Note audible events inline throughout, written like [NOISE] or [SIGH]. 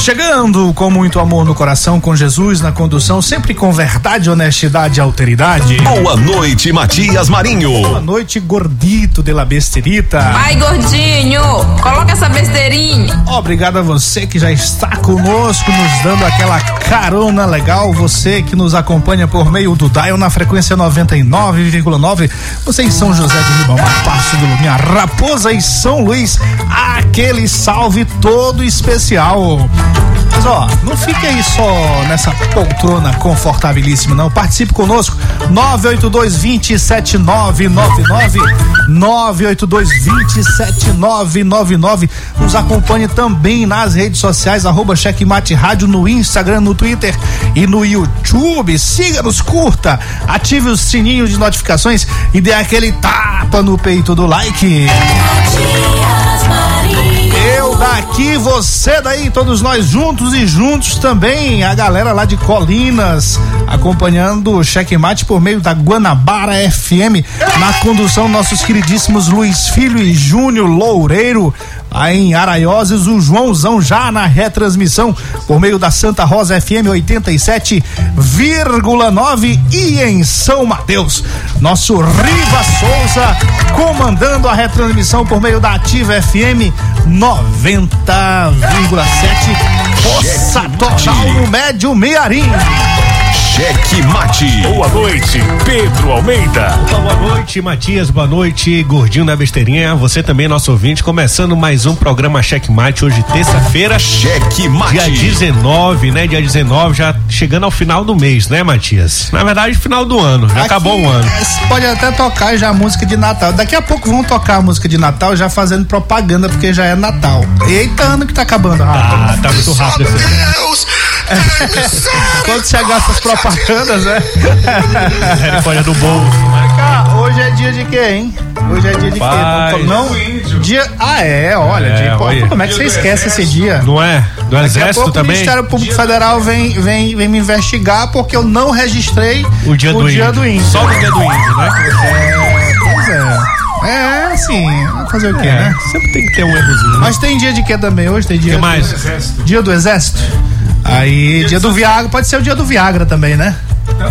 Chegando com muito amor no coração, com Jesus na condução, sempre com verdade, honestidade e alteridade. Boa noite, Matias Marinho. Boa noite, gordito de la besterita. Vai, gordinho, coloca essa besteirinha. Obrigado a você que já está conosco, nos dando aquela carona legal. Você que nos acompanha por meio do Dial na frequência 99,9. Você em São José do Ribamar, Passo do Lumiar, Raposa e São Luís. Aquele salve todo especial. Mas ó, não fique aí só nessa poltrona confortabilíssima, não. Participe conosco. 982 27999 982 27999 Nos acompanhe também nas redes sociais, arroba Checkmate Rádio no Instagram, no Twitter e no YouTube. Siga-nos, curta, ative o sininho de notificações e dê aquele tapa no peito do like. Daqui, você daí, todos nós juntos e juntos também, a galera lá de Colinas, acompanhando o checkmate por meio da Guanabara FM, na condução nossos queridíssimos Luiz Filho e Júnior Loureiro, aí em Araioses, o Joãozão já na retransmissão por meio da Santa Rosa FM 87,9 e em São Mateus, nosso Riva Souza comandando a retransmissão por meio da Ativa FM 90,7 Poça Total no Médio Mearim. Cheque Mate. Boa noite, Pedro Almeida. Boa noite, Matias. Boa noite, Gordinho da Besteirinha. Você também, nosso ouvinte, começando mais um programa Cheque Mate. Hoje, terça-feira. Cheque Mate. Dia 19, né? Dia 19, já chegando ao final do mês, né, Matias? Na verdade, final do ano. Já Aqui, acabou o ano. é, Pode até tocar já a música de Natal. Daqui a pouco vão tocar a música de Natal já fazendo propaganda porque já é Natal. Eita, ano que tá acabando. Ah, tá muito rápido esse ano. Deus! [LAUGHS] Quando chegar essas propagandas, né? [LAUGHS] Misericórdia do bolo. Cá, hoje é dia de quê, hein? Hoje é dia de quê? Não, dia. Ah, é, olha. É, dia- pô, olha. como é que você esquece esse dia? Não é? Do Daqui a Exército pouco o também? Ministério Público Federal vem, vem, vem me investigar porque eu não registrei O dia, do, dia índio. do índio. Só no dia do índio, né? É, pois é. É, assim, fazer o quê, né? É, sempre tem que ter um errozinho. né? Mas tem dia de quê também? Hoje tem dia. que mais? Do, dia do Exército? Aí, dia do Viagra, pode ser o dia do Viagra também, né?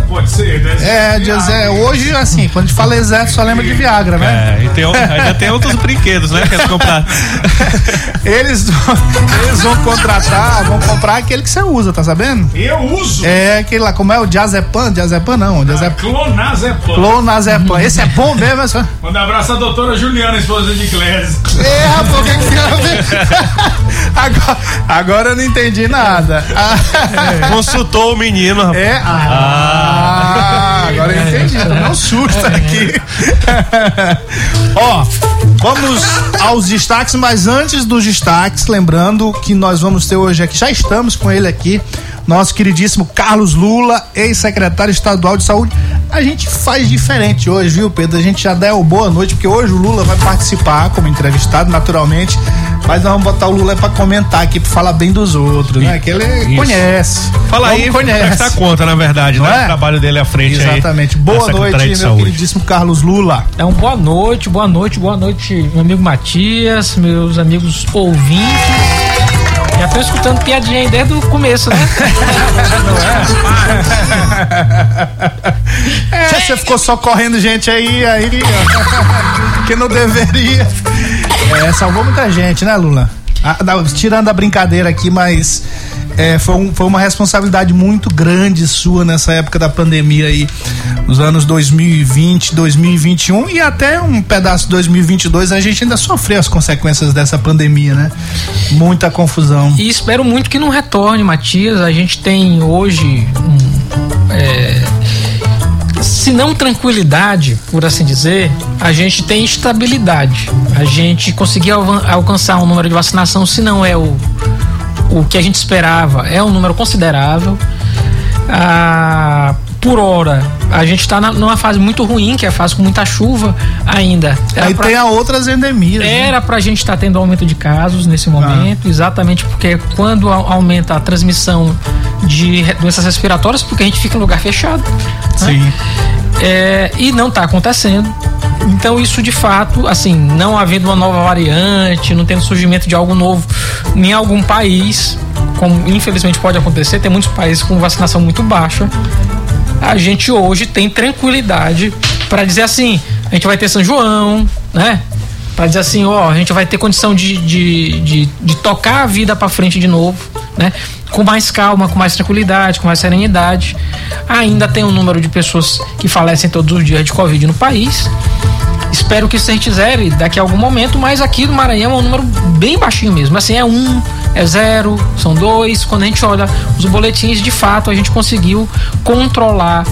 Pode ser, né? É, dia, é, hoje, assim, quando a gente fala exército, só lembra de Viagra, né? É, e tem, ainda tem outros brinquedos, né? Que eles compraram. [LAUGHS] Eles, eles vão contratar, vão comprar aquele que você usa, tá sabendo? Eu uso É aquele lá, como é o Diazepam? Diazepam não, Diazepam. clonazepam. Clonazepam. Esse é bom mesmo, é só. Manda abraço à doutora Juliana, esposa de Clésio. É, rapaz, o que que? [LAUGHS] Agora, agora eu não entendi nada. Ah, Consultou o menino, rapaz. É? Ah, agora eu entendi. Tomei um susto aqui. [LAUGHS] Ó, vamos aos destaques, mas antes dos destaques, lembrando que nós vamos ter hoje aqui, já estamos com ele aqui, nosso queridíssimo Carlos Lula, ex-secretário estadual de saúde. A gente faz diferente hoje, viu, Pedro? A gente já deu boa noite, porque hoje o Lula vai participar como entrevistado, naturalmente. Mas nós vamos botar o Lula pra comentar aqui, pra falar bem dos outros, né? Que ele Isso. conhece. Fala Como aí, conhece. prestar conta, na verdade, Não né? é? O trabalho dele à frente aí. Exatamente. da Boa noite, meu Saúde. queridíssimo Carlos Lula. Então, boa noite, boa noite, boa noite, meu amigo Matias, meus amigos ouvintes. Já tô escutando piadinha aí desde o começo, né? [LAUGHS] É, você ficou só correndo gente aí, aí, [LAUGHS] que não deveria. É, salvou muita gente, né, Lula? Ah, não, tirando a brincadeira aqui, mas é, foi, um- foi uma responsabilidade muito grande sua nessa época da pandemia aí, nos anos 2020, 2021 e até um pedaço de 2022, a gente ainda sofreu as consequências dessa pandemia, né? Muita confusão. E espero muito que não retorne, Matias. A gente tem hoje um, é, se não tranquilidade, por assim dizer, a gente tem estabilidade. A gente conseguiu alcançar um número de vacinação, se não é o, o que a gente esperava, é um número considerável. Ah, por hora, a gente está numa fase muito ruim, que é a fase com muita chuva ainda. Era Aí pra, tem a outras endemias. Né? Era né? para a gente estar tá tendo aumento de casos nesse momento, ah. exatamente porque quando aumenta a transmissão de doenças respiratórias, porque a gente fica em lugar fechado. Né? Sim. Né? É, e não está acontecendo. Então isso de fato, assim, não havendo uma nova variante, não tendo surgimento de algo novo em algum país, como infelizmente pode acontecer, tem muitos países com vacinação muito baixa. A gente hoje tem tranquilidade para dizer assim, a gente vai ter São João, né? Para dizer assim, ó, a gente vai ter condição de, de, de, de tocar a vida para frente de novo, né? Com mais calma, com mais tranquilidade, com mais serenidade. Ainda tem um número de pessoas que falecem todos os dias de Covid no país. Espero que isso zere daqui a algum momento, mas aqui no Maranhão é um número bem baixinho mesmo. Assim, é um, é zero, são dois. Quando a gente olha os boletins, de fato, a gente conseguiu controlar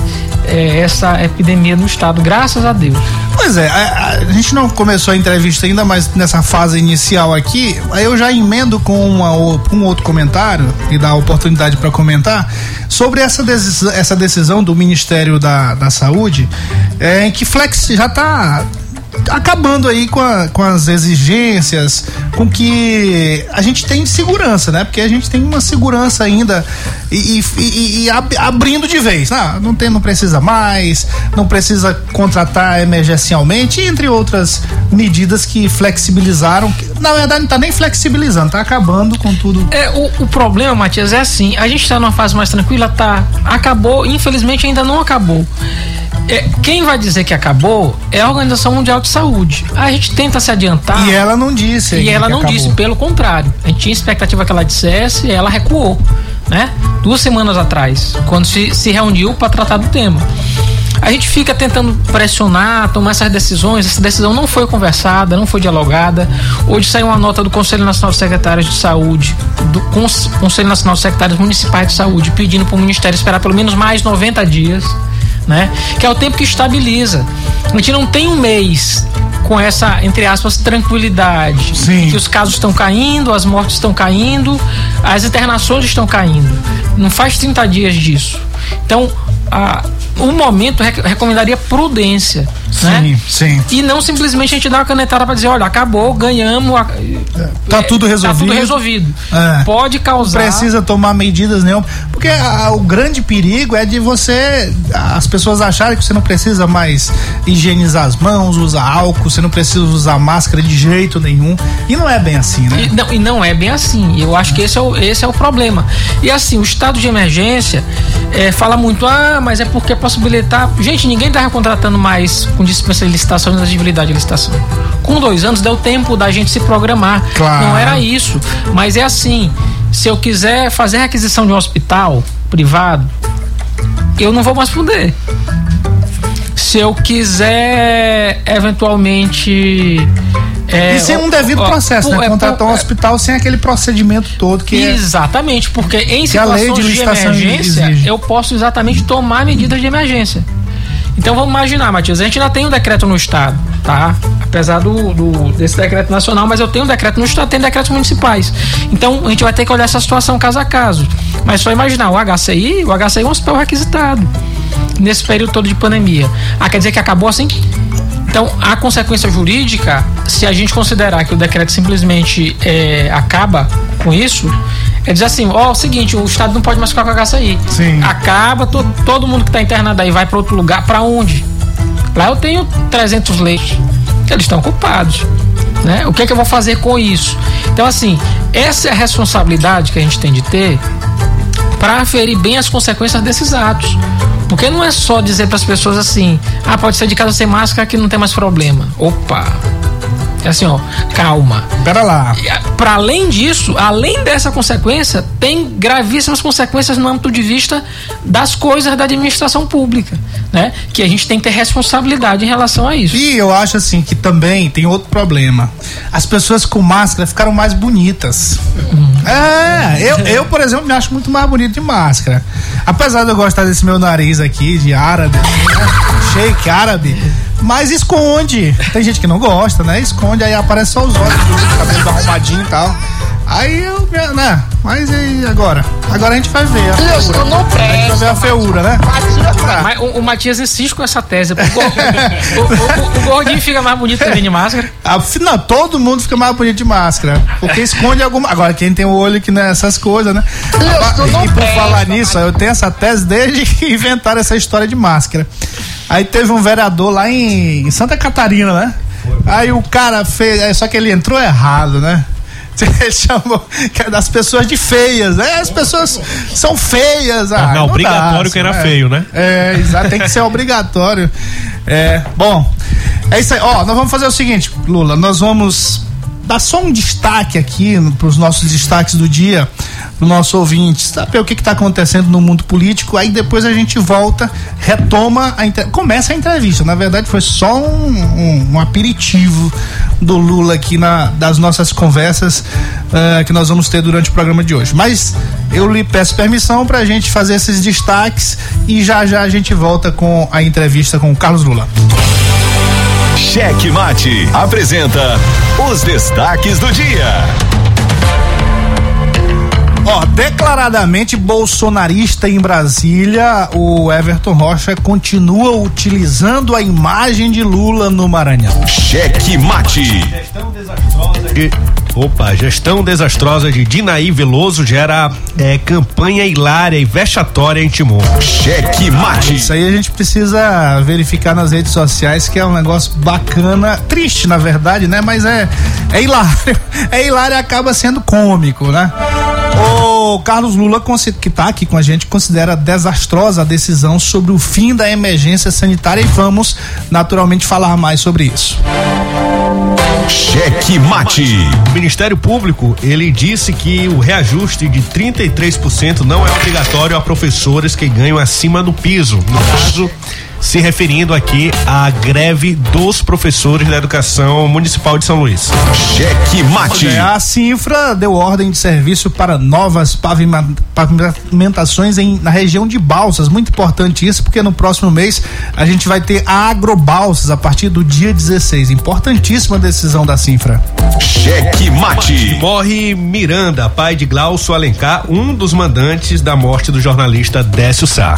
é, essa epidemia no estado, graças a Deus. Pois é, a, a, gente não começou a entrevista ainda, mas nessa fase inicial aqui, aí eu já emendo com uma, um outro comentário e dá a oportunidade para comentar sobre essa decisão, essa decisão do Ministério da, da Saúde, é, que flex já está acabando aí com, a, com as exigências, com que a gente tem segurança, né? Porque a gente tem uma segurança ainda e, e, e ab, abrindo de vez. Ah, não, tem, não precisa mais, não precisa contratar emergencialmente, entre outras medidas que flexibilizaram. Na verdade, não está nem flexibilizando, está acabando com tudo. É, o, o problema, Matias, é assim, a gente está numa fase mais tranquila, tá. Acabou, infelizmente ainda não acabou. É, quem vai dizer que acabou é a Organização Mundial de Saúde. A gente tenta se adiantar. E ela não disse. E ela não acabou. disse, pelo contrário. A gente tinha expectativa que ela dissesse e ela recuou, né? Duas semanas atrás, quando se, se reuniu para tratar do tema. A gente fica tentando pressionar, tomar essas decisões. Essa decisão não foi conversada, não foi dialogada. Hoje saiu uma nota do Conselho Nacional de Secretários de Saúde, do Conselho Nacional de Secretários Municipais de Saúde, pedindo para o Ministério esperar pelo menos mais 90 dias né? Que é o tempo que estabiliza. A gente não tem um mês com essa, entre aspas, tranquilidade. Sim. Que os casos estão caindo, as mortes estão caindo, as internações estão caindo. Não faz 30 dias disso. Então, a, um momento rec recomendaria prudência. Sim, né? sim. E não simplesmente a gente dar uma canetada para dizer, olha, acabou, ganhamos. A... Tá tudo resolvido. Tá tudo resolvido. É. Pode causar. Precisa tomar medidas nenhum. Porque a, o grande perigo é de você. As pessoas acharem que você não precisa mais higienizar as mãos, usar álcool, você não precisa usar máscara de jeito nenhum. E não é bem assim, né? E não, e não é bem assim. Eu acho que esse é o, esse é o problema. E assim, o estado de emergência é, fala muito, ah, mas é porque possibilitar. Gente, ninguém estava contratando mais com dispensa de licitação e exigibilidade de licitação. Com dois anos deu tempo da gente se programar. Claro. Não era isso. Mas é assim: se eu quiser fazer requisição de um hospital privado, eu não vou mais poder. Se eu quiser eventualmente é, e sem um devido ó, processo, ó, né? É, Contratar um hospital sem aquele procedimento todo que é Exatamente, porque em situações de, de emergência, exige. eu posso exatamente tomar medidas de emergência. Então vamos imaginar, Matias, a gente ainda tem um decreto no estado, tá? Apesar do, do, desse decreto nacional, mas eu tenho um decreto no estado, tem decretos municipais. Então a gente vai ter que olhar essa situação caso a caso. Mas só imaginar, o HCI, o HCI é um hospital requisitado nesse período todo de pandemia. Ah, quer dizer que acabou assim? Então, a consequência jurídica, se a gente considerar que o decreto simplesmente é, acaba com isso, é dizer assim, ó, é o seguinte, o Estado não pode mais ficar com a aí. Sim. Acaba, to, todo mundo que está internado aí vai para outro lugar, para onde? Lá eu tenho 300 leitos. Eles estão ocupados. Né? O que é que eu vou fazer com isso? Então, assim, essa é a responsabilidade que a gente tem de ter para aferir bem as consequências desses atos. Porque não é só dizer para as pessoas assim: ah, pode ser de casa sem máscara que não tem mais problema. Opa! É assim, ó, calma. Pera lá. Para além disso, além dessa consequência, tem gravíssimas consequências no âmbito de vista das coisas da administração pública, né? Que a gente tem que ter responsabilidade em relação a isso. E eu acho assim que também tem outro problema. As pessoas com máscara ficaram mais bonitas. Hum. É, eu, eu, por exemplo, me acho muito mais bonito de máscara. Apesar de eu gostar desse meu nariz aqui, de árabe, né? shake árabe mas esconde. Tem gente que não gosta, né? Esconde, aí aparece só os olhos, cabelo arrumadinho e tal. Aí eu, né? Mas e agora? Agora a gente vai ver. Isso não presta. ver a feiura, né? Mas o, o Matias insiste com essa tese. [LAUGHS] O, o- o- gordinho fica mais bonito também de máscara. [LAUGHS] Afinal, todo mundo fica mais bonito de máscara. Porque esconde alguma. Agora, quem tem o olho que não é essas coisas, né? E por falar nisso, eu tenho essa tese desde que [LAUGHS] inventaram essa história de máscara. Aí teve um vereador lá em Santa Catarina, né? Aí o cara fez. é, Só que ele entrou errado, né? [LAUGHS] Ele chamou é das pessoas de feias, né? As pessoas são feias. Ah, Não, não obrigatório dá, que era é. feio, né? É, exato, tem que ser obrigatório. É, bom, é isso aí. Ó, nós vamos fazer o seguinte, Lula, nós vamos dar só um destaque aqui para os nossos destaques do dia, para o nosso ouvinte, saber o que está acontecendo no mundo político. Aí depois a gente volta, retoma, a entre- começa a entrevista. Na verdade, foi só um, um- um aperitivo do Lula aqui na, das nossas conversas eh, que nós vamos ter durante o programa de hoje. Mas eu lhe peço permissão para a gente fazer esses destaques e já já a gente volta com a entrevista com o Carlos Lula. Cheque Mate apresenta os destaques do dia. Ó, declaradamente bolsonarista em Brasília, o Everton Rocha continua utilizando a imagem de Lula no Maranhão. Cheque Mate. Gestão desastrosa de. Opa, gestão desastrosa de Dinaí Veloso gera é, campanha hilária e vexatória em Timor. Cheque Mate. Isso aí a gente precisa verificar nas redes sociais que é um negócio bacana, triste na verdade, né? Mas é, é hilário. [LAUGHS] É hilário e acaba sendo cômico, né? O Carlos Lula, que tá aqui com a gente, considera desastrosa a decisão sobre o fim da emergência sanitária e vamos naturalmente falar mais sobre isso. Cheque Mate. O Ministério Público, ele disse que o reajuste de 33% não é obrigatório a professores que ganham acima do piso. No caso, se referindo aqui à greve dos professores da educação municipal de São Luís. Cheque Mate. A Cifra deu ordem de serviço para novas pavimentações em, na região de Balsas. Muito importante isso, porque no próximo mês a gente vai ter a Agrobalsas a partir do dia 16. Importantíssima decisão da Cifra. Cheque Mate. Morre Miranda, pai de Glaucio Alencar, um dos mandantes da morte do jornalista Décio Sá.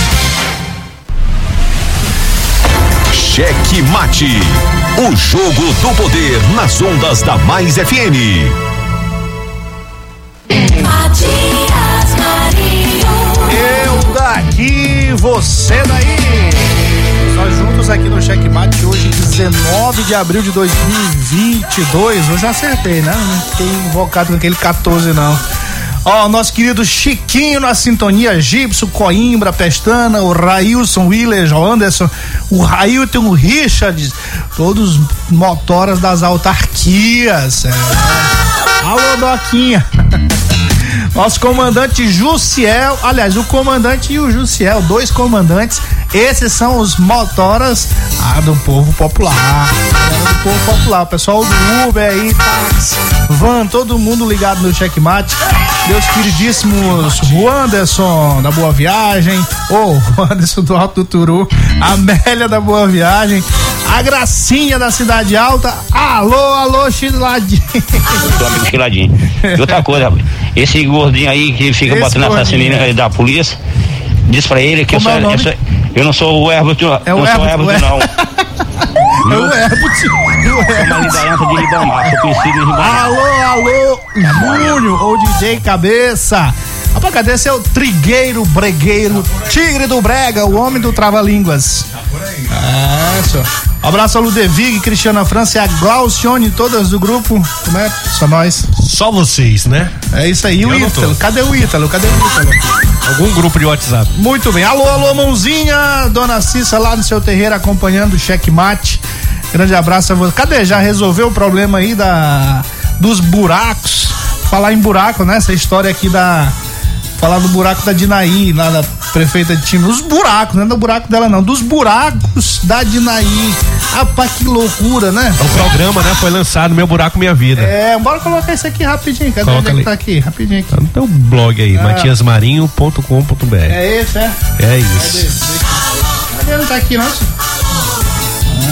Cheque Mate. O jogo do poder nas ondas da Mais FM. Matias Marinho. Eu daqui, você daí. Nós juntos aqui no Checkmate hoje, 19 de abril de 2022. Eu já acertei, né? Não fiquei invocado com aquele 14, não. Ó, nosso querido Chiquinho na sintonia, Gibson, Coimbra, Pestana, o Railson, Willer, o Anderson, o Railton, o Richard, todos motoras das autarquias. É. Alô, Doquinha. [LAUGHS] Nosso comandante Jussiel, aliás, o comandante e o Jussiel, dois comandantes, esses são os motoras ah, do povo popular. Do povo popular, o pessoal do Uber aí, táxi, van, todo mundo ligado no checkmate. Meus queridíssimos Wanderson da Boa Viagem, ou [LAUGHS] oh, Wanderson do Alto do Turu, Amélia da Boa Viagem, A Gracinha da Cidade Alta. Alô, alô, Chiladinho. Chiladinho. E outra coisa, esse gordinho aí que fica Esse gordinho. assassino aí da polícia, diz pra ele que eu sou, eu sou- eu não sou o Herbert, É o não sou o Herbert, Herbert, o [LAUGHS] não. É o Herbert. É uma liderança de Ribamar, conhecido em Ribamar. Alô, alô, Júnior, ou DJ Cabeça. Rapaz, cadê seu trigueiro, bregueiro, tigre do brega, o homem do trava-línguas? É, senhor. Abraço a Ludevig, Cristiana França e a Glaucione, todas do grupo. Como é? Só nós. Só vocês, né? É isso aí. E o. Ítalo? Cadê o Ítalo? Cadê o Ítalo? Algum grupo de WhatsApp. Muito bem. Alô, alô, mãozinha. Dona Cissa lá no seu terreiro acompanhando o checkmate. Grande abraço a você. Cadê? Já resolveu o problema aí da dos buracos? Falar em buraco, né? Essa história aqui da. Falar do buraco da Dinaí, lá da prefeita de time. Os buracos, não é do buraco dela, não. Dos buracos da Dinaí. Rapaz, que loucura, né? O programa, né? Foi lançado Meu Buraco Minha Vida. É, bora colocar isso aqui rapidinho. Cadê Coloca onde é que ali. tá aqui? Rapidinho aqui. Tá no teu blog aí, Ah. matiasmarinho.com.br. É esse, é? É isso. Cadê? Não tá aqui, senhor?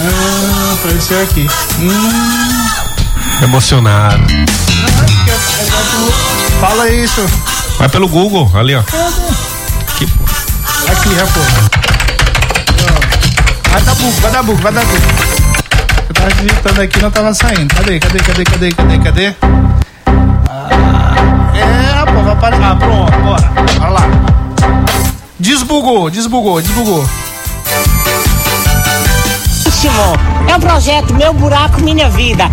Ah, apareceu aqui. Hum, Emocionado. fala isso. Vai pelo Google, ali, ó. Aqui, pô. Aqui. Ó. Vai dar buco, vai dar buco, vai dar buco. Eu tava digitando aqui não tava saindo. Cadê, cadê, cadê, cadê, cadê, cadê? Ah, é, rapaz, vai aparecer. Ah, pronto, bora. Bora lá. Desbugou, desbugou, desbugou. Timon. É um projeto Meu Buraco Minha Vida.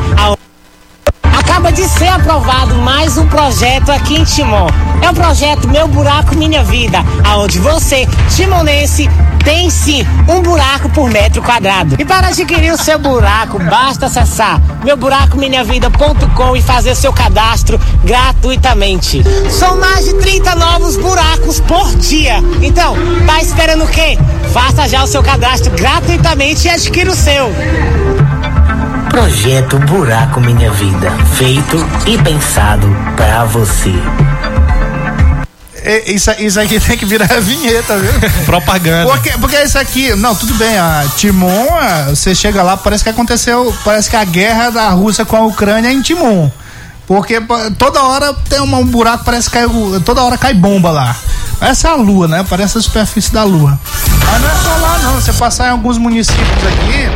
Acaba de ser aprovado mais um projeto aqui em Timon. É um projeto Meu Buraco Minha Vida, aonde você, timonense, tem sim um buraco por metro quadrado. E para adquirir o seu buraco, basta acessar meuburacominhavida.com e fazer seu cadastro gratuitamente. São mais de 30 novos buracos por dia. Então, tá esperando o quê? Faça já o seu cadastro gratuitamente e adquira o seu. Projeto Buraco Minha Vida, feito e pensado pra você. É, Isso, isso aqui tem que virar vinheta, viu? Propaganda. Porque, porque isso aqui, não, tudo bem, a Timon, você chega lá, parece que aconteceu, parece que a guerra da Rússia com a Ucrânia é em Timon. Porque toda hora tem um buraco, parece que cai, o- toda hora cai bomba lá. Essa é a lua, né? Parece a superfície da lua. Mas não é só lá, não. Você passar em alguns municípios aqui,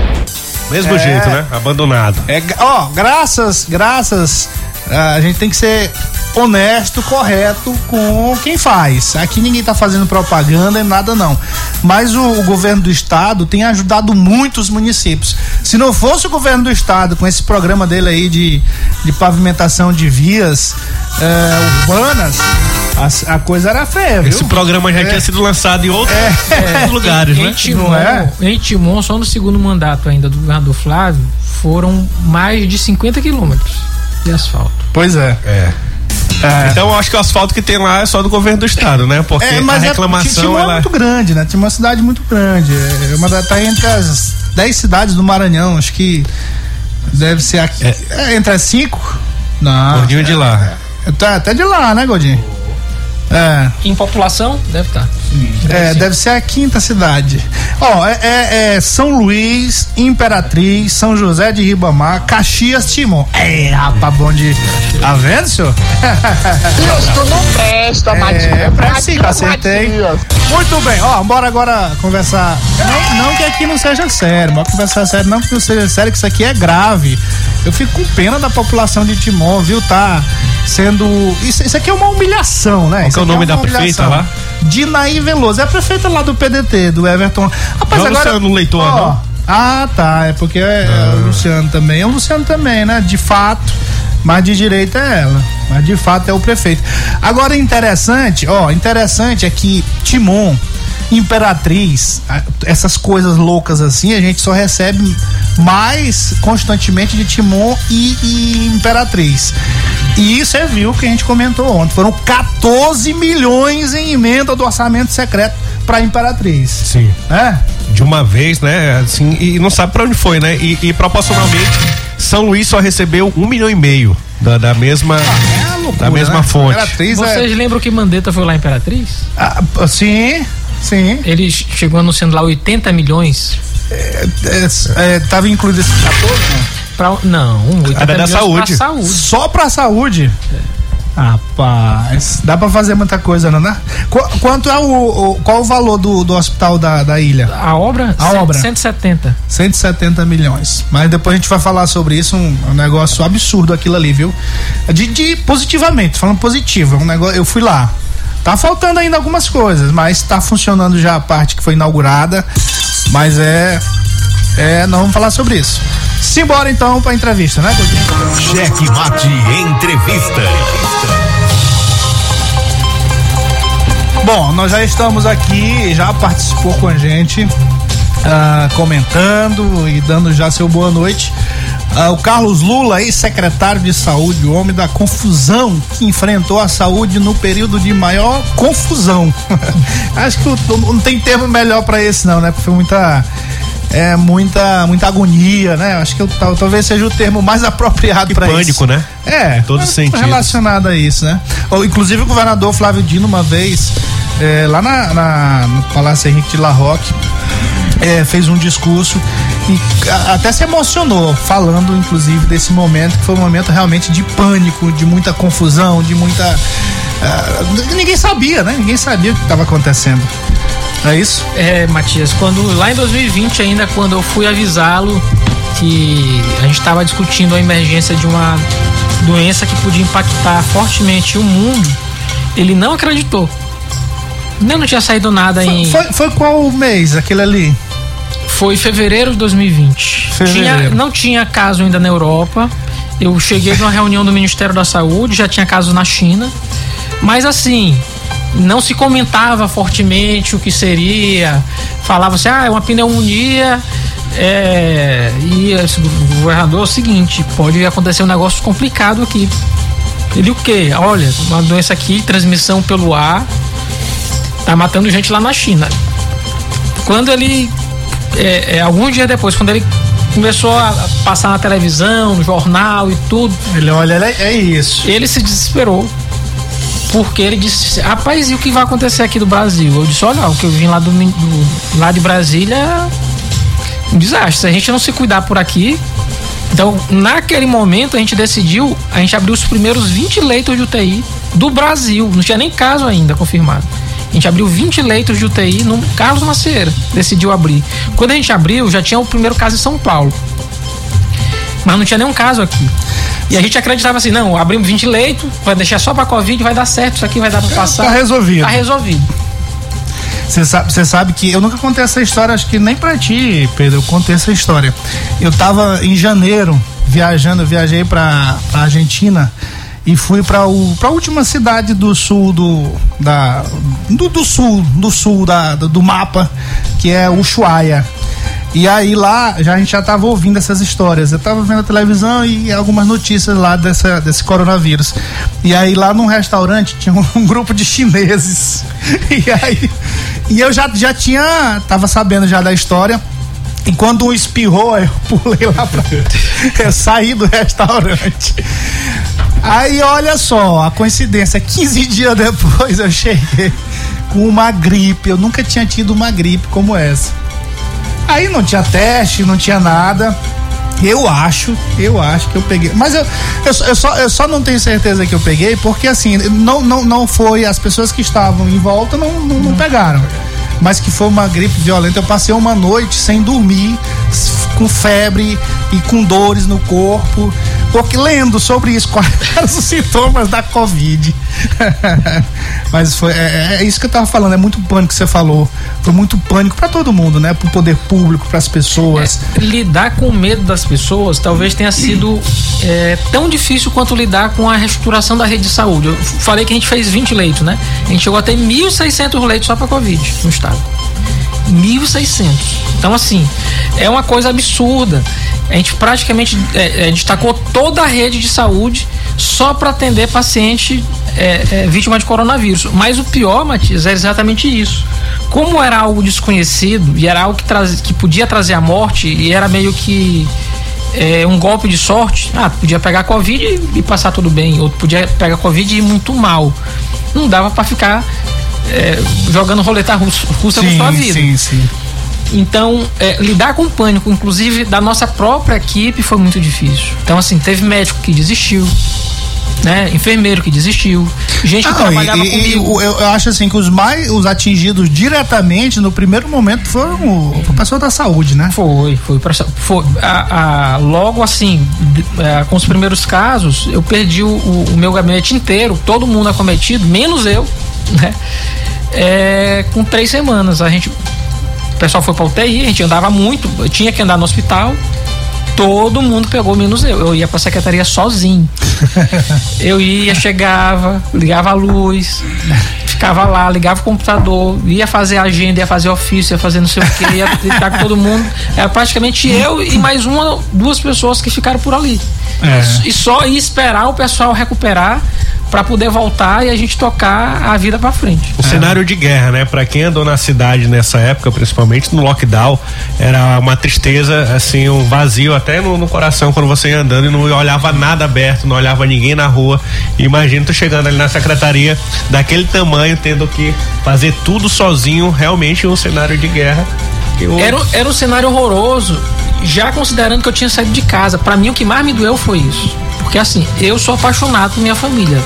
Mesmo É. jeito, né? Abandonado. é, ó, graças, graças, ah, a gente tem que ser honesto, correto com quem faz. Aqui ninguém tá fazendo propaganda e nada não. Mas o, o governo do estado tem ajudado muitos municípios. Se não fosse o governo do estado com esse programa dele aí de, de pavimentação de vias eh, urbanas, a, a coisa era feia, viu? Esse programa já É. tinha sido lançado em outros, É. outros lugares, em né? Timon, Não é? em Timon, só no segundo mandato ainda do governador Flávio, foram mais de 50 quilômetros de asfalto. Pois é. É. É. Então eu acho que o asfalto que tem lá é só do governo do estado, né? Porque É, mas a é- reclamação é ela muito grande, né? É uma cidade muito grande. É uma da- tá entre as 10 cidades do Maranhão, acho que deve ser aqui. É, entre as 5? Não. gordinho de lá. É, tá até de lá, né, Godinho? É. Em população, deve estar. É, deve ser a quinta cidade. Ó, é, é- é São Luís, Imperatriz, São José de Ribamar, Caxias, Timon. É, rapaz, bom de. Tá vendo, senhor? [LAUGHS] Isso não presta, É, presta sim, acertei. Muito bem, ó, bora agora conversar. Não, não que aqui não seja sério, bora conversar sério, não que não seja sério, que isso aqui é grave. Eu fico com pena da população de Timon, viu? Tá sendo. Isso, isso aqui é uma humilhação, né? Qual é o aqui nome uma da prefeita lá? Dinaí Veloso. É a prefeita lá do PDT, do Everton. Rapaz, Não é agora. Luciano Leitor, não? Ah, tá. É porque é, é o Luciano também. É o Luciano também, né? De fato. Mas de direita é ela. Mas de fato é o prefeito. Agora, interessante, ó, interessante é que Timon, Imperatriz, essas coisas loucas assim, a gente só recebe mais constantemente de Timon e, e Imperatriz. E isso é viu que a gente comentou ontem. Foram 14 milhões em emenda do orçamento secreto para Imperatriz. Sim. É? De uma vez, né? Assim, e não sabe pra onde foi, né? E, e proporcionalmente, São Luís só recebeu um milhão e meio da, da mesma, É loucura, da mesma né? fonte. Imperatriz é- Vocês lembram que Mandetta foi lá em Imperatriz? Ah, sim, sim. Ele chegou anunciando lá 80 milhões é, é, é, tava incluído esse 14, não? Pra, não, 80 Era da milhões saúde. Pra saúde. Só pra saúde? Rapaz, dá pra fazer muita coisa, não, né? Qu- quanto é o, o- qual o valor do, do hospital da, da ilha? A obra? A cem- obra. 170. 170 milhões. Mas depois a gente vai falar sobre isso, um, um negócio absurdo aquilo ali, viu? De, de positivamente, falando positivo, é um negócio, eu fui lá. Tá faltando ainda algumas coisas, mas tá funcionando já a parte que foi inaugurada, mas é é, nós vamos falar sobre isso. Simbora então pra entrevista, né, Coutinho? Cheque Mate Entrevista. Bom, nós já estamos aqui, já participou com a gente, ah, comentando e dando já seu boa noite. Ah, o Carlos Lula, ex-secretário de saúde, o homem da confusão que enfrentou a saúde no período de maior confusão. [LAUGHS] Acho que não tem termo melhor para esse não, né? Porque foi muita é muita muita agonia, né? Acho que eu- tal- talvez seja o termo mais [LAUGHS] apropriado para isso. pânico, né? É, Em todos os sentidos. relacionado a isso, né? Ou, inclusive o governador Flávio Dino uma vez é, lá na, na- no Palácio Henrique de La Roque é, fez um discurso e até se emocionou falando inclusive desse momento que foi um momento realmente de pânico, de muita confusão, de muita ah, ninguém sabia, né? Ninguém sabia o que estava acontecendo. É isso? É, Matias, quando lá em 2020 ainda, quando eu fui avisá-lo que a gente estava discutindo a emergência de uma doença que podia impactar fortemente o mundo, ele não acreditou. Ainda não tinha saído nada em. Foi, foi qual mês aquele ali? Foi fevereiro de 2020. Fevereiro. Tinha- não tinha caso ainda na Europa. Eu cheguei numa reunião do Ministério da Saúde, já tinha caso na China. Mas assim, não se comentava fortemente o que seria. Falava-se, ah, é uma pneumonia. É, e esse governador é o seguinte, pode acontecer um negócio complicado aqui. Ele o quê? Olha, uma doença aqui, transmissão pelo ar, tá matando gente lá na China. Quando ele é, é, alguns dias depois, quando ele começou a passar na televisão, no jornal e tudo. Ele olha, é, é isso. Ele se desesperou. Porque ele disse, rapaz, e o que vai acontecer aqui do Brasil? Eu disse, olha, o que eu vim lá, do, do- lá de Brasília é um desastre. Se a gente não se cuidar por aqui. Então, naquele momento, a gente decidiu, a gente abriu os primeiros 20 leitos de UTI do Brasil. Não tinha nem caso ainda confirmado. A gente abriu 20 leitos de UTI no Carlos Macieira. Decidiu abrir. Quando a gente abriu, já tinha o primeiro caso em São Paulo. Mas não tinha nenhum caso aqui. E a gente acreditava assim, não, abrimos 20 leitos, vai deixar só pra Covid, vai dar certo, isso aqui vai dar pra passar. Tá resolvido. Tá resolvido. Você sabe, sabe que eu nunca contei essa história, acho que nem pra ti, Pedro, eu contei essa história. Eu tava em janeiro viajando, eu viajei pra, pra Argentina e fui pra o pra última cidade do sul do da do, do sul, do sul da, do, do mapa, que é Ushuaia. E aí lá já a gente já tava ouvindo essas histórias. Eu tava vendo a televisão e algumas notícias lá dessa, desse coronavírus. E aí lá num restaurante tinha um, [LAUGHS] um grupo de chineses. [LAUGHS] E aí e eu já, já tinha tava sabendo já da história. E quando um espirrou, eu [LAUGHS] pulei lá pra. Eu saí do restaurante. Aí olha só, a coincidência, 15 dias depois eu cheguei com uma gripe. Eu nunca tinha tido uma gripe como essa. Aí não tinha teste, não tinha nada. Eu acho, eu acho que eu peguei. Mas eu, eu, só- eu só, eu só não tenho certeza que eu peguei, porque assim, não, não, não foi. As pessoas que estavam em volta não, não, não pegaram. Mas que foi uma gripe violenta. Eu passei uma noite sem dormir, com febre e com dores no corpo. Porque lendo sobre isso, quais os sintomas da Covid. [LAUGHS] Mas foi, é, é isso que eu tava falando, é muito pânico que você falou. Foi muito pânico pra todo mundo, né? Pro poder público, pras pessoas. lidar com o medo das pessoas talvez tenha sido é, tão difícil quanto lidar com a reestruturação da rede de saúde. Eu falei que a gente fez 20 leitos, né? A gente chegou a ter 1.600 leitos só para Covid no estado. 1.600. Então, assim, é uma coisa absurda. A gente praticamente é, é, destacou toda a rede de saúde só para atender paciente é, é, vítima de coronavírus. Mas o pior, Matias, é exatamente isso. Como era algo desconhecido e era algo que, traz, que podia trazer a morte e era meio que é, um golpe de sorte, ah, podia pegar Covid e, e passar tudo bem, ou podia pegar Covid e ir muito mal. Não dava para ficar é, jogando roleta russa, russa com sua vida. sim, sim. Então, é, lidar com o pânico, inclusive da nossa própria equipe, foi muito difícil. Então, assim, teve médico que desistiu, né? Enfermeiro que desistiu, gente que Não, trabalhava e- comigo. e eu, acho assim que os mais os atingidos diretamente no primeiro momento foram o, o pessoal da saúde, né? Foi, foi, pra, foi a, a- logo assim, de- é, com os primeiros casos, eu perdi o- o meu gabinete inteiro, todo mundo acometido, menos eu, [LAUGHS] né? É, com três semanas, a gente, o pessoal foi pra UTI, a gente andava muito, eu tinha que andar no hospital, todo mundo pegou, menos eu, eu ia pra secretaria sozinho. [LAUGHS] Eu ia, chegava, ligava a luz, ficava lá, ligava o computador, ia fazer agenda, ia fazer ofício, ia fazer não sei o que, ia estar com todo mundo. Era praticamente eu e mais uma, duas pessoas que ficaram por ali. É. E só ia esperar o pessoal recuperar para poder voltar e a gente tocar a vida para frente. O cenário de guerra, né? Pra quem andou na cidade nessa época, principalmente no lockdown, era uma tristeza, assim, um vazio até no, no coração quando você ia andando e não olhava nada aberto, não olhava ninguém na rua. Imagina tu chegando ali na secretaria daquele tamanho, tendo que fazer tudo sozinho, realmente um cenário de guerra. Eu- Era, era um cenário horroroso, já considerando que eu tinha saído de casa. Pra mim, o que mais me doeu foi isso. Porque assim, eu sou apaixonado por minha família.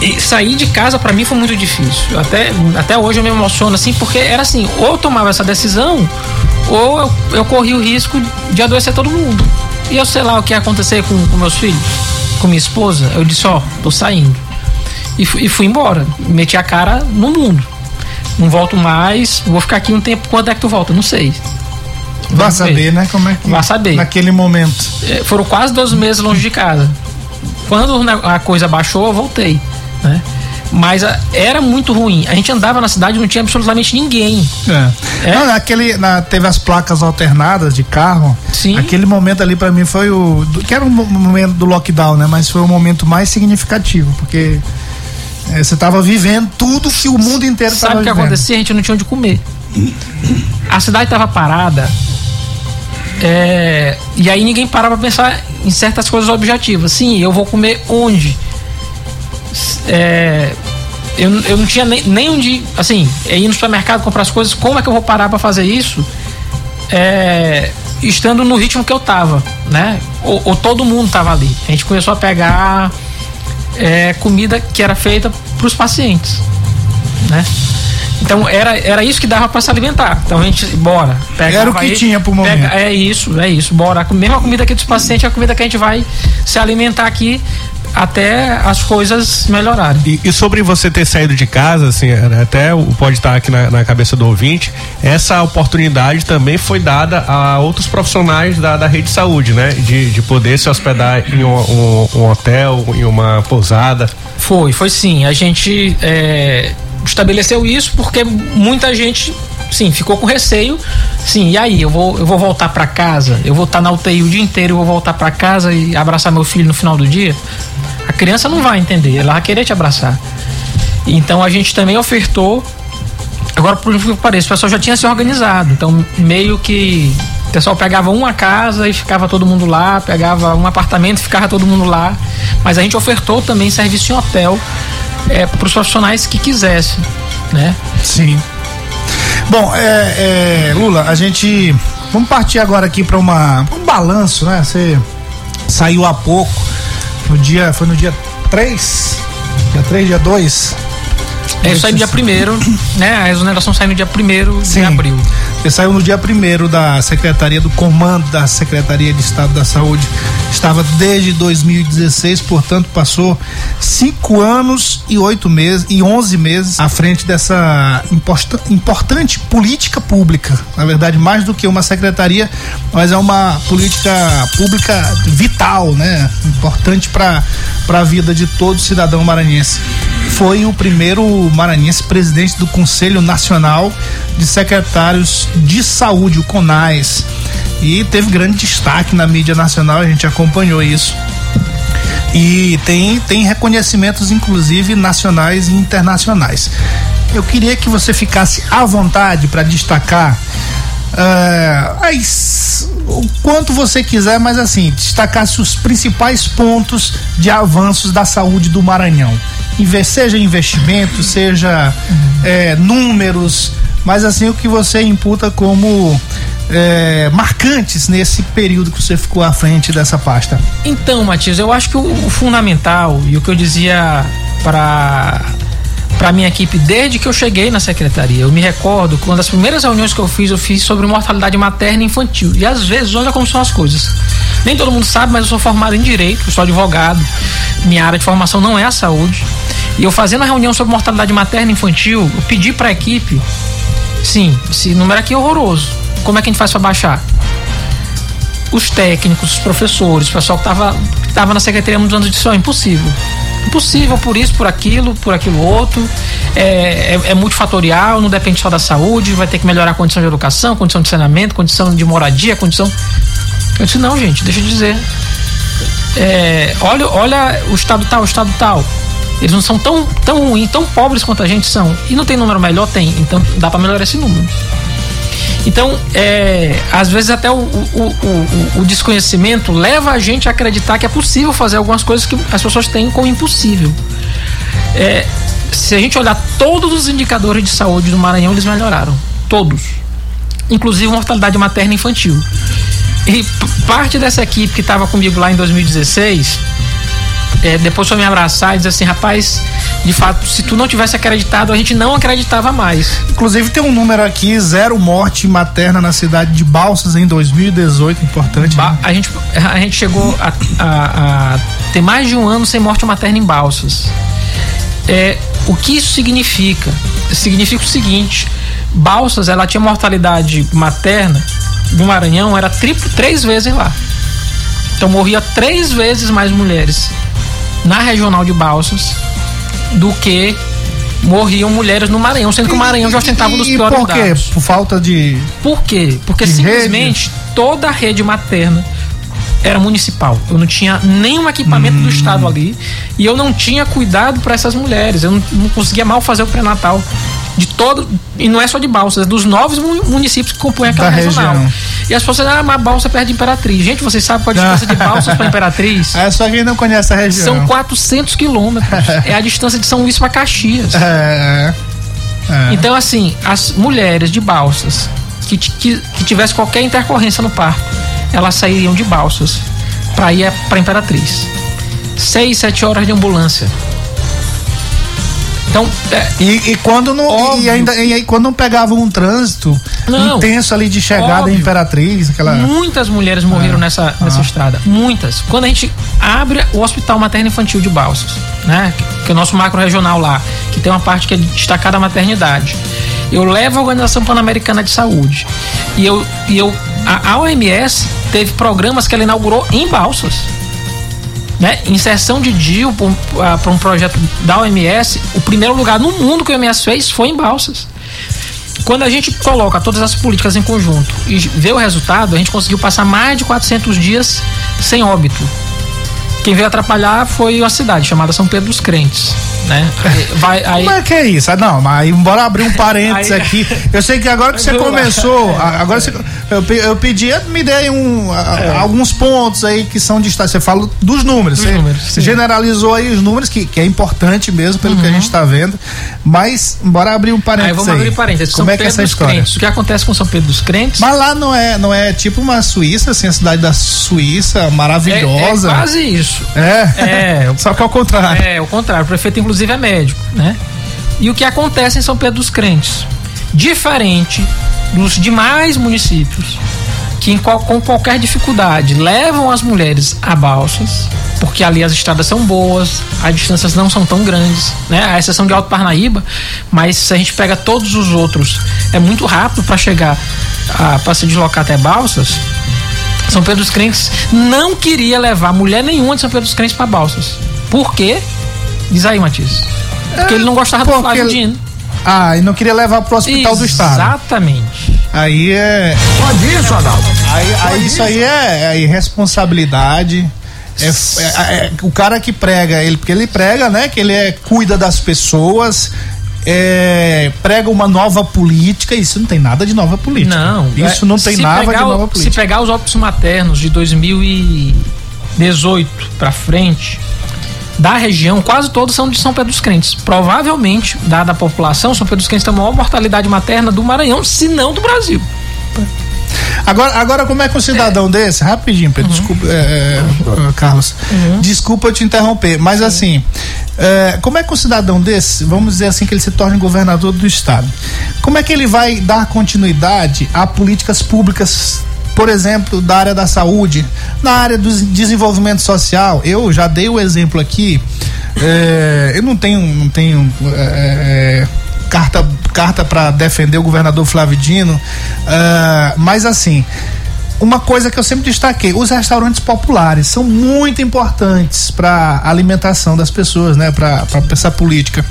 E sair de casa pra mim foi muito difícil. Até, até hoje eu me emociono assim, porque era assim, ou eu tomava essa decisão, ou eu, eu corria o risco de adoecer todo mundo. E eu sei lá o que ia acontecer com, com meus filhos, com minha esposa. Eu disse, ó, tô saindo. E, e fui embora. Meti a cara no mundo. Não volto mais, vou ficar aqui um tempo. Quando é que tu volta? Não sei. Vai saber, né? Como é que. Vai saber. Naquele momento. É, foram quase dois meses longe de casa. Quando a coisa baixou, eu voltei, né? Mas a- era muito ruim. A gente andava na cidade e não tinha absolutamente ninguém. É. É? Não, naquele, na, teve as placas alternadas de carro. Sim. Aquele momento ali pra mim foi o. do- que era o mo- momento do lockdown, né? Mas foi o momento mais significativo, porque é, você tava vivendo tudo que o mundo inteiro Sabe tava o que vivendo. acontecia? A gente não tinha onde comer. A cidade estava parada. É, e aí ninguém parava pra pensar em certas coisas objetivas. Sim, eu vou comer onde? É, eu, eu não tinha nem, nem onde. Assim, é ir no supermercado comprar as coisas. Como é que eu vou parar pra fazer isso? É, estando no ritmo que eu tava, né? Ou, ou todo mundo tava ali. A gente começou a pegar é, comida que era feita para os pacientes, né? Então era, era isso que dava para se alimentar. Então a gente, bora. pegava Era o que aí, tinha pro momento. pega- é isso, é isso. Bora. A mesma comida aqui dos pacientes é a comida que a gente vai se alimentar aqui até as coisas melhorarem. E, e sobre você ter saído de casa, assim, é, até o- pode estar aqui na, na cabeça do ouvinte, essa oportunidade também foi dada a outros profissionais da, da rede de saúde, né? De, de poder se hospedar em um, um- um hotel, em uma pousada. Foi, foi sim. A gente é, estabeleceu isso porque muita gente, sim, ficou com receio. Sim, e aí? Eu vou, eu vou voltar para casa? Eu vou estar na UTI o dia inteiro, eu vou voltar para casa e abraçar meu filho no final do dia? A criança não vai entender, ela vai querer te abraçar. Então a gente também ofertou. Agora, por que pareça, o pessoal já tinha se organizado. Então, meio que o pessoal pegava uma casa e ficava todo mundo lá, pegava um apartamento e ficava todo mundo lá. Mas a gente ofertou também serviço em hotel para os profissionais que quisessem, né? Sim. Bom, é, é, Lula, a gente. Vamos partir agora aqui para uma um balanço, né? Você saiu há pouco, no dia. Foi no dia 3? Dia 3, dia 2? É isso aí no dia primeiro, né? A exoneração sai no dia primeiro de abril. Você saiu no dia primeiro da Secretaria do Comando da Secretaria de Estado da Saúde. Estava desde 2016, portanto, passou cinco anos e oito meses e onze meses à frente dessa imposta- importante política pública. Na verdade, mais do que uma secretaria, mas é uma política pública vital, né? Importante para para a vida de todo cidadão maranhense. Foi o primeiro maranhense presidente do Conselho Nacional de Secretários de Saúde, o CONAS. E teve grande destaque na mídia nacional, a gente acompanhou isso. E tem, tem reconhecimentos, inclusive, nacionais e internacionais. Eu queria que você ficasse à vontade para destacar ah, as- o quanto você quiser, mas assim, destacasse os principais pontos de avanços da saúde do Maranhão. Seja investimento, seja eh, números, mas assim o que você imputa como é, marcantes nesse período que você ficou à frente dessa pasta? Então, Matias, eu acho que o, o fundamental e o que eu dizia para para minha equipe desde que eu cheguei na secretaria. Eu me recordo uma das primeiras reuniões que eu fiz, eu fiz sobre mortalidade materna e infantil. E às vezes, olha como são as coisas. Nem todo mundo sabe, mas eu sou formado em direito, eu sou advogado. Minha área de formação não é a saúde. E eu fazendo a reunião sobre mortalidade materna e infantil, eu pedi para a equipe, sim, esse número aqui é horroroso. Como é que a gente faz para baixar? Os técnicos, os professores, o pessoal que estava tava na secretaria muitos anos disse, ó, impossível. Impossível por isso, por aquilo, por aquilo outro. É, é, é multifatorial, não depende só da saúde, vai ter que melhorar a condição de educação, condição de saneamento, condição de moradia, condição. Eu disse, não, gente, deixa eu dizer. É, olha, olha o estado tal, o estado tal. Eles não são tão, tão ruins, tão pobres quanto a gente são. E não tem número melhor? Tem. Então dá para melhorar esse número. Então, é, às vezes até o, o, o, o, desconhecimento leva a gente a acreditar que é possível fazer algumas coisas que as pessoas têm como impossível. É, se a gente olhar todos os indicadores de saúde do Maranhão, eles melhoraram. Todos. Inclusive mortalidade materna e infantil. E parte dessa equipe que estava comigo lá em 2016, é, depois foi me abraçar e dizer assim, rapaz, de fato, se tu não tivesse acreditado, a gente não acreditava mais. Inclusive tem um número aqui, zero morte materna na cidade de Balsas em 2018, importante. Ba né? a, gente, a gente chegou a, a, a, ter mais de um ano sem morte materna em Balsas. É, o que isso significa? Significa o seguinte, Balsas, ela tinha mortalidade materna do Maranhão, era triplo, três vezes lá. Então morria três vezes mais mulheres na regional de Balsas do que morriam mulheres no Maranhão, sendo que o Maranhão já ostentava um dos piores por quê? dados. Por falta de. Por quê? Porque simplesmente toda a rede materna era municipal. Eu não tinha nenhum equipamento do estado ali e eu não tinha cuidado para essas mulheres. Eu não, não conseguia mal fazer o pré-natal de todo e não é só de Balsas, é dos novos mu- municípios que compõem aquela Da regional. região. E as pessoas ah, mas Balsa perto de Imperatriz. Gente, vocês sabem qual é a distância de Balsas para Imperatriz? [LAUGHS] É só quem não conhece a região. São 400 quilômetros. [LAUGHS] é a distância de São Luís para Caxias. É. é. Então, assim, as mulheres de balsas que, que, que tivesse qualquer intercorrência no parto, elas sairiam de balsas para ir para Imperatriz. Seis, sete horas de ambulância. Então, é, E, e quando não. Óbvio. E ainda e aí quando não pegava um trânsito Não. intenso ali de chegada Óbvio. em Imperatriz, aquela. muitas mulheres morreram nessa, nessa estrada. Muitas. Quando a gente abre o Hospital Materno Infantil de Balsas, né? Que, é o nosso macro regional lá, que tem uma parte que é destacada a maternidade. Eu levo a Organização Pan-Americana de Saúde. E eu. E eu a, a OMS teve programas que ela inaugurou em Balsas. Né? Inserção de DIL para um projeto da OMS, o primeiro lugar no mundo que a OMS fez foi em Balsas. Quando a gente coloca todas as políticas em conjunto e vê o resultado, a gente conseguiu passar mais de 400 dias sem óbito. Quem veio atrapalhar foi a cidade chamada São Pedro dos Crentes, né? Vai, aí, Como é que é isso? Ah, Não, mas bora abrir um [LAUGHS] parênteses Aí- aqui. Eu sei que agora que você começou, agora você, eu, eu pedi, me dei um, a- alguns pontos aí que são de Você fala dos números. É. Dos você, números, generalizou aí os números, que, que é importante mesmo pelo que a gente está vendo. Mas bora abrir um aí parênteses. vamos abrir parênteses. Como São é que é essa história? Crentes. O que acontece com São Pedro dos Crentes? Mas lá não é, não é tipo uma Suíça, assim, a cidade da Suíça, é, é maravilhosa. quase isso. É. É, [LAUGHS] Só que ao contrário. É, o contrário. O prefeito, inclusive, é médico, né? E o que acontece em São Pedro dos Crentes? Diferente dos demais municípios, que qual- com qualquer dificuldade levam as mulheres a balsas, porque ali as estradas são boas, as distâncias não são tão grandes, né? A exceção de Alto Parnaíba, mas se a gente pega todos os outros, é muito rápido para chegar, para se deslocar até balsas. São Pedro dos Crentes não queria levar mulher nenhuma de São Pedro dos Crentes para Balsas. Por quê? Diz aí, Matias. Porque ele não gostava do porque Flávio ele- Dino. Ah, e não queria levar pro hospital do estado. Exatamente. Aí é. Pode isso, Adalto. Aí, aí isso aí é, é irresponsabilidade. É, é- é- o cara que prega, ele, porque ele prega, né? Que ele é, cuida das pessoas, é, prega uma nova política. Isso não tem nada de nova política. Não. Isso é, não tem se nada pegar de nova Se política. pegar os óbitos maternos de 2018 para frente, da região, quase todos são de São Pedro dos Crentes. Provavelmente, dada a população, São Pedro dos Crentes tem a maior mortalidade materna do Maranhão, se não do Brasil. Agora, agora como é que um cidadão desse, rapidinho, Pedro, desculpa, é, é, Carlos, desculpa eu te interromper, mas assim, é, como é que um cidadão desse, vamos dizer assim, que ele se torne governador do estado, como é que ele vai dar continuidade a políticas públicas por exemplo, da área da saúde, na área do desenvolvimento social, eu já dei o exemplo aqui, é, eu não tenho, não tenho é, carta, carta para defender o governador Flávio Dino, ah, mas assim, uma coisa que eu sempre destaquei, os restaurantes populares são muito importantes para alimentação das pessoas, né, para essa política.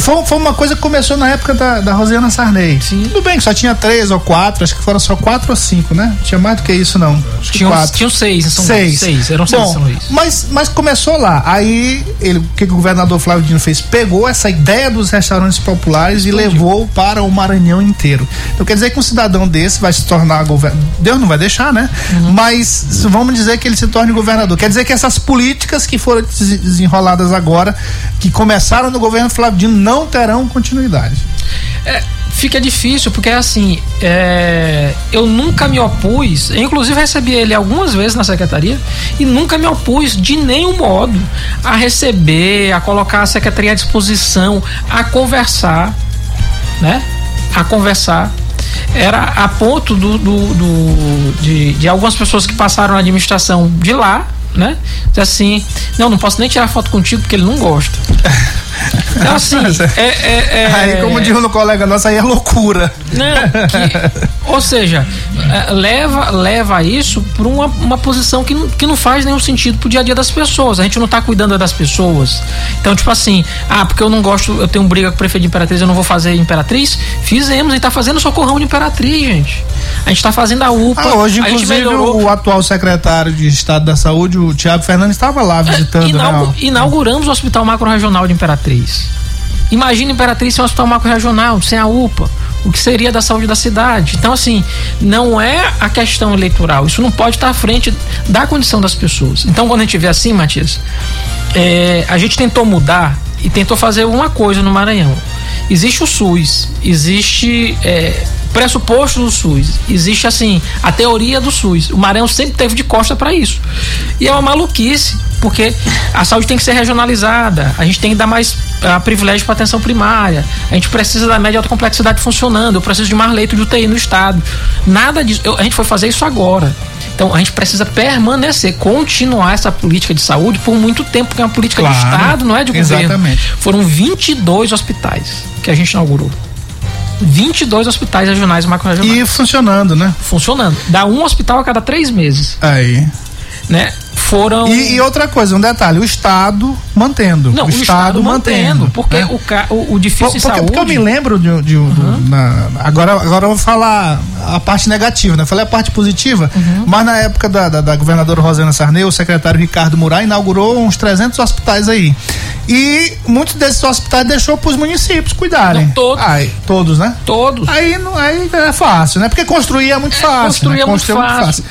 Foi, foi uma coisa que começou na época da, da Rosiana Sarney. Sim. Tudo bem que só tinha três ou quatro, acho que foram só quatro ou cinco, né? Tinha mais do que isso, não. Acho que Tinham, quatro. tinham seis em São Seis. Seis, eram seis em Bom, São Luís. Mas, mas começou lá. Aí, ele, o que, o governador Flávio Dino fez? Pegou essa ideia dos restaurantes populares e levou para o Maranhão inteiro. Então quer dizer que um cidadão desse vai se tornar governador. Deus não vai deixar, né? Uhum. Mas vamos dizer que ele se torne governador. Quer dizer que essas políticas que foram des- desenroladas agora, que começaram no governo Flávio Dino, não terão continuidade. É, fica difícil, porque assim, é, eu nunca me opus, inclusive recebi ele algumas vezes na secretaria, e nunca me opus de nenhum modo a receber, a colocar a secretaria à disposição, a conversar, né? A conversar. Era a ponto do, do- do- de, de algumas pessoas que passaram na administração de lá, né? Assim, não, não posso nem tirar foto contigo porque ele não gosta. [LAUGHS] Então, assim, [LAUGHS] é, é- é- Aí, como diz um colega nosso, aí é loucura. não, que- ou seja, eh, leva, leva isso para uma, uma posição que não, que não faz nenhum sentido pro dia a dia das pessoas. A gente não tá cuidando das pessoas. Então, tipo assim, ah, porque eu não gosto, eu tenho briga com o prefeito de Imperatriz, eu não vou fazer Imperatriz. Fizemos, a gente tá fazendo socorrão de Imperatriz, gente. A gente tá fazendo a UPA. Ah, hoje, inclusive, o atual secretário de Estado da Saúde, o Tiago Fernandes, estava lá visitando. Inaugu- né, inauguramos o Hospital Macro-Regional de Imperatriz. Imagina Imperatriz sem um hospital macro-regional, sem a UPA. O que seria da saúde da cidade? Então, assim, não é a questão eleitoral. Isso não pode estar à frente da condição das pessoas. Então, quando a gente vê assim, Matias, é, a gente tentou mudar e tentou fazer uma coisa no Maranhão. Existe o SUS, existe é, pressuposto do SUS, existe assim a teoria do SUS. O Maranhão sempre teve de costa para isso. E é uma maluquice, porque a saúde tem que ser regionalizada, a gente tem que dar mais ah, privilégio para atenção primária, a gente precisa da média alta complexidade funcionando, eu preciso de mais leito de UTI no estado. Nada disso, eu- a gente foi fazer isso agora. Então a gente precisa permanecer, continuar essa política de saúde por muito tempo, porque é uma política de Claro, Estado, não é de governo. exatamente. Foram 22 hospitais que a gente inaugurou. 22 hospitais regionais e macro-regionais. E funcionando, né? Funcionando. Dá um hospital a cada três meses. Aí. Né? Foram. E, e outra coisa, um detalhe, o Estado mantendo. Não, o, Estado, mantendo. Porque né? o, ca- o, o difícil Por- porque, saúde. porque eu me lembro de, de- do- na- agora, agora eu vou falar a parte negativa, né? Eu falei a parte positiva, Uhum. mas na época da, da, da governadora Rosana Sarney, o secretário Ricardo Murai inaugurou uns 300 hospitais aí. E muitos desses hospitais deixou para os municípios cuidarem. Não, todos. Ai, todos, né? Todos. Aí, não- aí é fácil, né? Porque construir é muito fácil. construir né? é muito Construir fácil.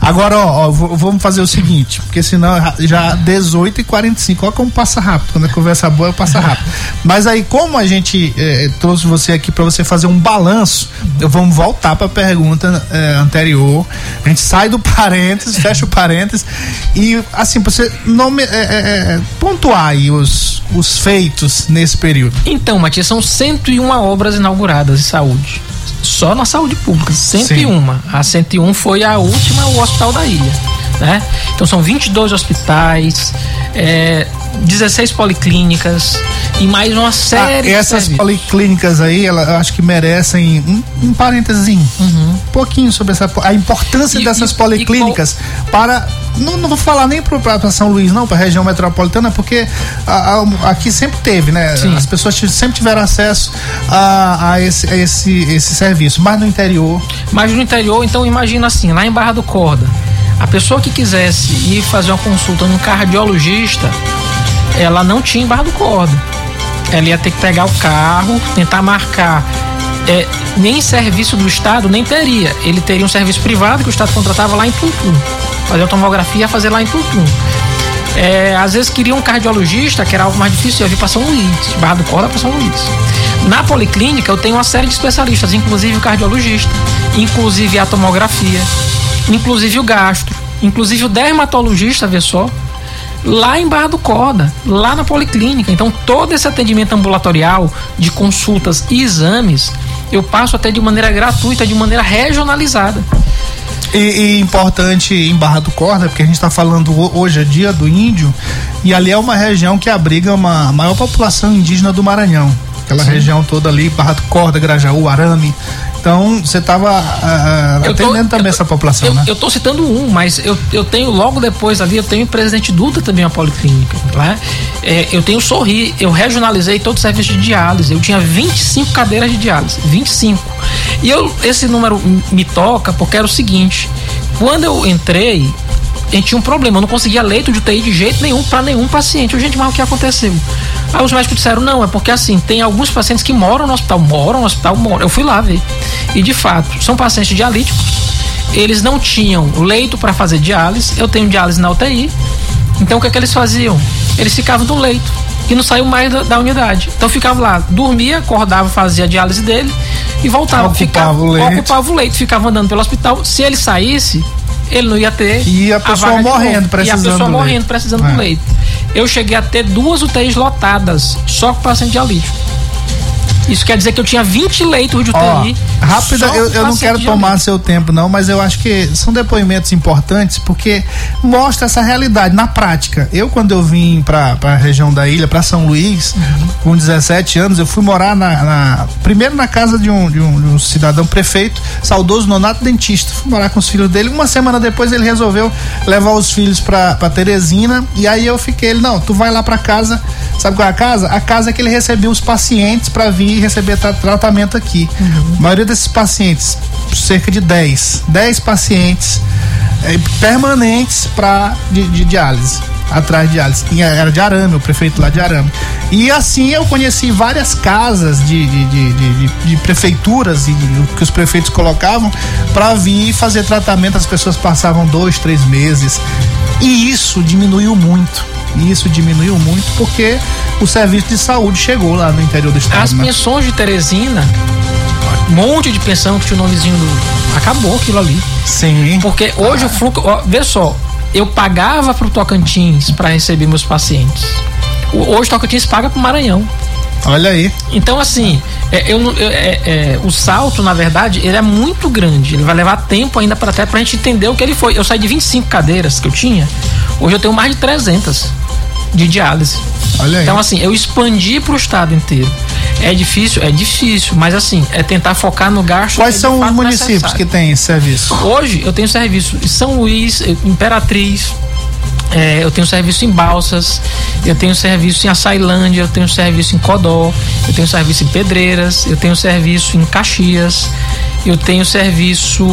Agora, ó, ó, vamos fazer o seguinte, porque senão já 18 e 45 ó como passa rápido, quando a conversa boa passa rápido. Mas aí, como a gente eh, trouxe você aqui para você fazer um balanço, vamos voltar para a pergunta eh, anterior. A gente sai do parênteses, [LAUGHS] fecha o parênteses e assim, pra você nome, eh, pontuar aí os, os feitos nesse período. Então, Matias, são 101 obras inauguradas em saúde. Só na saúde pública, 101. A 101 foi a última, o Hospital da Ilha. Né? Então são 22 hospitais, é, 16 policlínicas e mais uma Ah, série de essas policlínicas aí, ela, eu acho que merecem um, um parênteses, um pouquinho sobre essa, a importância Uhum. E- dessas e- policlínicas para. Não, não vou falar nem para São Luís, não, para a região metropolitana, porque a- a- aqui sempre teve, né? Sim. As pessoas sempre tiveram acesso a, a esse, a esse, esse serviço, mas no interior. Mas no interior, então imagina assim, lá em Barra do Corda, a pessoa que quisesse ir fazer uma consulta num cardiologista, ela não tinha em Barra do Corda. Ela ia ter que pegar o carro, tentar marcar. É, nem serviço do Estado nem teria. Ele teria um serviço privado que o Estado contratava lá em Tuntum. Fazer a tomografia ia fazer lá em Tuntum. É, às vezes queria um cardiologista, que era algo mais difícil, eu vi para São Luís, Barra do Corda para São Luís. Na policlínica eu tenho uma série de especialistas, inclusive o cardiologista, inclusive a tomografia, inclusive o gastro, inclusive o dermatologista, vê só, lá em Barra do Corda, lá na policlínica. Então todo esse atendimento ambulatorial de consultas e exames eu passo até de maneira gratuita, de maneira regionalizada. E, e importante em Barra do Corda, porque a gente está falando ho- hoje é dia do índio, e ali é uma região que abriga uma maior população indígena do Maranhão. Aquela Sim. região toda ali, Barra do Corda, Grajaú, Arame. Então, você estava Eu tô- atendendo também essa população, Eu, né? eu tô citando um, mas eu, eu tenho logo depois ali, eu tenho o Presidente Dutra também uma policlínica. Né? É, eu tenho Sorri, eu regionalizei todo o serviço de diálise. Eu tinha 25 cadeiras de diálise, 25. E eu, esse número me toca porque era o seguinte: quando eu entrei, a gente tinha um problema, eu não conseguia leito de UTI de jeito nenhum para nenhum paciente. Gente, mas o que aconteceu? Aí os médicos disseram, não, é porque assim, tem alguns pacientes que moram no hospital, moram no hospital, moram. Eu fui lá ver. E de fato, são pacientes dialíticos, eles não tinham leito para fazer diálise, eu tenho diálise na UTI. Então o que, é que eles faziam? Eles ficavam no leito e não saiu mais da, da unidade. Então ficava lá, dormia, acordava, fazia a diálise dele e voltava. Ocupava ficava, o leito. Ocupava o leito, ficava andando pelo hospital. Se ele saísse, ele não ia ter. E a pessoa de morrendo, precisando E a pessoa do morrendo, leito. precisando É. do leito. Eu cheguei a ter duas UTIs lotadas, só com paciente dialítico. Isso quer dizer que eu tinha 20 leitos de UTI. rápida, só eu, eu não quero tomar seu tempo, não, mas eu acho que são depoimentos importantes porque mostra essa realidade na prática. Eu, quando eu vim pra, pra região da ilha, pra São Luís, com 17 anos, eu fui morar na, na- primeiro na casa de um, de, um, de um cidadão prefeito, saudoso Nonato Dentista. Fui morar com os filhos dele. Uma semana depois ele resolveu levar os filhos pra Teresina e aí eu fiquei, ele, não, tu vai lá pra casa, sabe qual é a casa? A casa é que ele recebia os pacientes pra vir receber tra- tratamento aqui. A maioria desses pacientes, cerca de 10, 10 pacientes eh, permanentes pra, de, de diálise. Atrás de diálise. Era de Arame, o prefeito lá de Arame. E assim eu conheci várias casas de, de, de, de- de- prefeituras e que os prefeitos colocavam para vir fazer tratamento. As pessoas passavam dois, três meses. E isso diminuiu muito. E isso diminuiu muito porque o serviço de saúde chegou lá no interior do estado. As né? pensões de Teresina, um monte de pensão que tinha o nomezinho do. Acabou aquilo ali. Sim. Porque hoje o fluxo. Ó, vê só, eu pagava pro Tocantins para receber meus pacientes. Hoje o Tocantins paga pro Maranhão. Olha aí. Então, assim, é, eu, é, é, o salto, na verdade, ele é muito grande. Ele vai levar tempo ainda para até pra gente entender o que ele foi. Eu saí de 25 cadeiras que eu tinha, hoje eu tenho mais de 300 de diálise. Olha aí. Então, assim, eu expandi pro estado inteiro. É difícil? É difícil, mas assim, é tentar focar no gasto. Quais é são os municípios necessário. que têm serviço? Hoje eu tenho serviço em São Luís, Imperatriz, eh, eu tenho serviço em Balsas, eu tenho serviço em Açailândia, eu tenho serviço em Codó, eu tenho serviço em Pedreiras, eu tenho serviço em Caxias, eu tenho serviço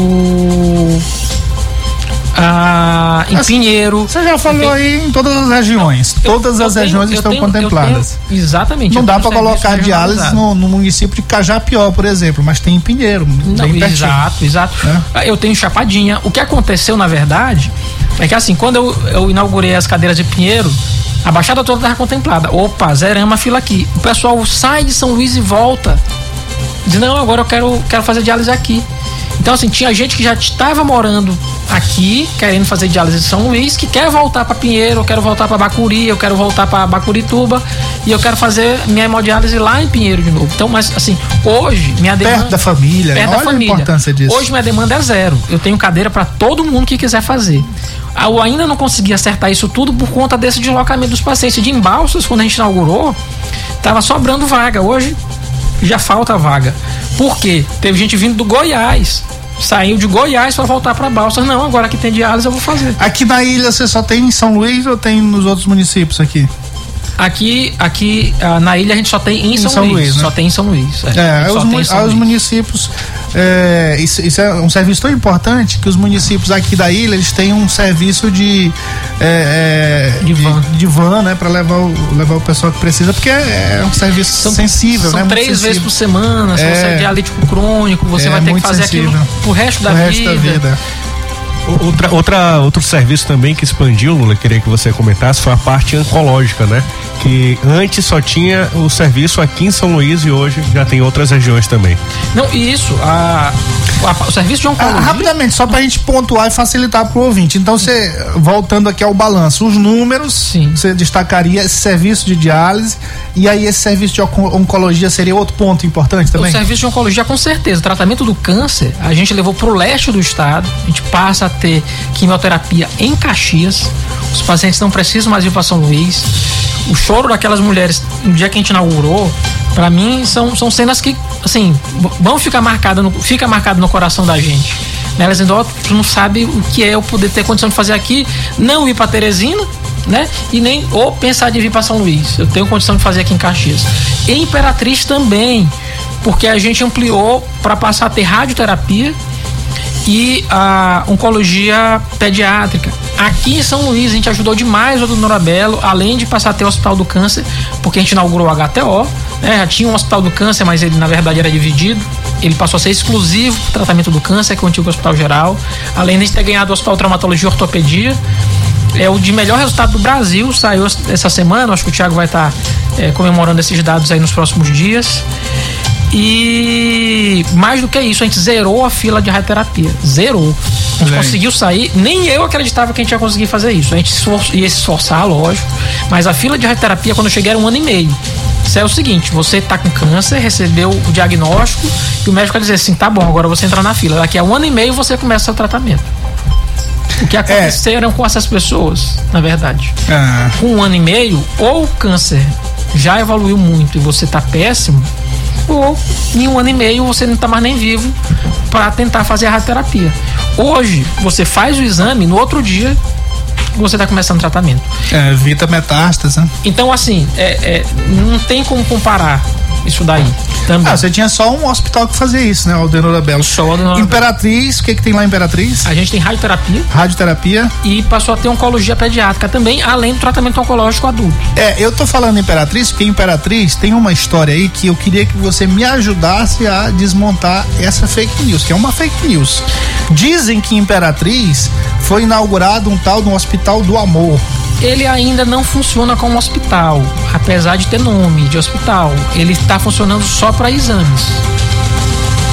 ah, em Assim, Pinheiro. Você já falou tenho- aí em todas as regiões. todas eu as tenho- regiões estão tenho- contempladas. exatamente. Não dá para colocar diálise no, no município de Cajapió, por exemplo, mas tem em Pinheiro. Não, exato, exato. Ah, Eu tenho chapadinha. O que aconteceu, na verdade, é que assim, quando eu, eu inaugurei as cadeiras de Pinheiro, a Baixada toda estava contemplada. Opa, zeramos a fila aqui. O pessoal sai de São Luís e volta. Diz, não, agora eu quero, quero fazer diálise aqui. Então, assim, tinha gente que já estava morando aqui, querendo fazer diálise em São Luís, que quer voltar para Pinheiro, eu quero voltar para Bacuri, eu quero voltar para Bacurituba e eu quero fazer minha hemodiálise lá em Pinheiro de novo. Então, mas assim, hoje minha demanda Perto da família. perto Olha da família. a importância disso. Hoje minha demanda é zero. Eu tenho cadeira para todo mundo que quiser fazer. Eu ainda não consegui acertar isso tudo por conta desse deslocamento dos pacientes. De embalsas, quando a gente inaugurou, tava sobrando vaga. Hoje já falta vaga. Por quê? Teve gente vindo do Goiás. Saiu de Goiás para voltar para Balsas. Não, agora que tem diálise eu vou fazer. Aqui na ilha você só tem em São Luís ou tem nos outros municípios aqui? Aqui, aqui ah, na ilha a gente só tem em São, Luís. né? Só tem em São Luís. É, gente os, mu- em São os Luís. municípios. É, isso, isso é um serviço tão importante que os municípios aqui da ilha eles têm um serviço de é, é, De van. de, de van, né, para levar o levar o pessoal que precisa, porque é, é um serviço sensível, São né? três vezes sensível. por semana. Se É. você é dialítico crônico, você É vai ter que fazer sensível. aquilo pro resto da O vida. resto da vida. Outra, outra, outro serviço também que expandiu, Lula, queria que você comentasse, foi a parte oncológica, né? Que antes só tinha o serviço aqui em São Luís e hoje já tem outras regiões também. Não, e isso, a, a- o serviço de Ah, oncologia. rapidamente, só pra gente pontuar e facilitar pro ouvinte. Então, você, voltando aqui ao balanço, os números, você destacaria esse serviço de diálise e aí esse serviço de onco- oncologia seria outro ponto importante também? O serviço de oncologia, com certeza. O tratamento do câncer, a gente levou para o leste do estado. A gente passa a ter quimioterapia em Caxias. Os pacientes não precisam mais ir para São Luís. O choro daquelas mulheres, no dia que a gente inaugurou, para mim, são, são cenas que, assim, vão ficar marcadas no, fica marcado no coração da gente. Né? Elas tu não sabe o que é eu poder ter condição de fazer aqui, não ir para Teresina, né? E nem ou pensar de vir para São Luís. Eu tenho condição de fazer aqui em Caxias. E Imperatriz também, porque a gente ampliou para passar a ter radioterapia e a oncologia pediátrica. Aqui em São Luís a gente ajudou demais o Dr. Norabelo, além de passar a ter o Hospital do Câncer, porque a gente inaugurou o HTO, né? Já tinha um Hospital do Câncer, mas ele na verdade era dividido. Ele passou a ser exclusivo para tratamento do câncer, que é o antigo Hospital Geral. Além de ter ganhado o Hospital Traumatologia e Ortopedia, é o de melhor resultado do Brasil, saiu essa semana, acho que o Thiago vai estar é, comemorando esses dados aí nos próximos dias. E mais do que isso, a gente zerou a fila de radioterapia. Zerou. A gente aí. conseguiu sair, nem eu acreditava que a gente ia conseguir fazer isso. A gente ia se esforçar, lógico, mas a fila de radioterapia, quando eu cheguei, era um ano e meio. Isso é o seguinte: você tá com câncer, recebeu o diagnóstico e o médico vai dizer assim: tá bom, agora você entra na fila. Daqui a um ano e meio você começa o seu tratamento. O que aconteceram com essas pessoas, na verdade. Ah. Com um ano e meio, ou o câncer já evoluiu muito e você tá péssimo, ou em um ano e meio você não tá mais nem vivo para tentar fazer a radioterapia. Hoje, você faz o exame, no outro dia você tá começando o tratamento. É, evita metástase, né? Então, assim, é, é, não tem como comparar isso daí. Também. Ah, você tinha só um hospital que fazia isso, né? O Aldenor Belo. Só o Aldenor Imperatriz, o que que tem lá em Imperatriz? A gente tem radioterapia Radioterapia. e passou a ter oncologia pediátrica também, além do tratamento oncológico adulto. É, eu tô falando Imperatriz porque Imperatriz tem uma história aí que eu queria que você me ajudasse a desmontar essa fake news, que é uma fake news. Dizem que Imperatriz foi inaugurado um tal de um hospital do amor. Ele ainda não funciona como hospital, apesar de ter nome de hospital. Ele está funcionando só para exames.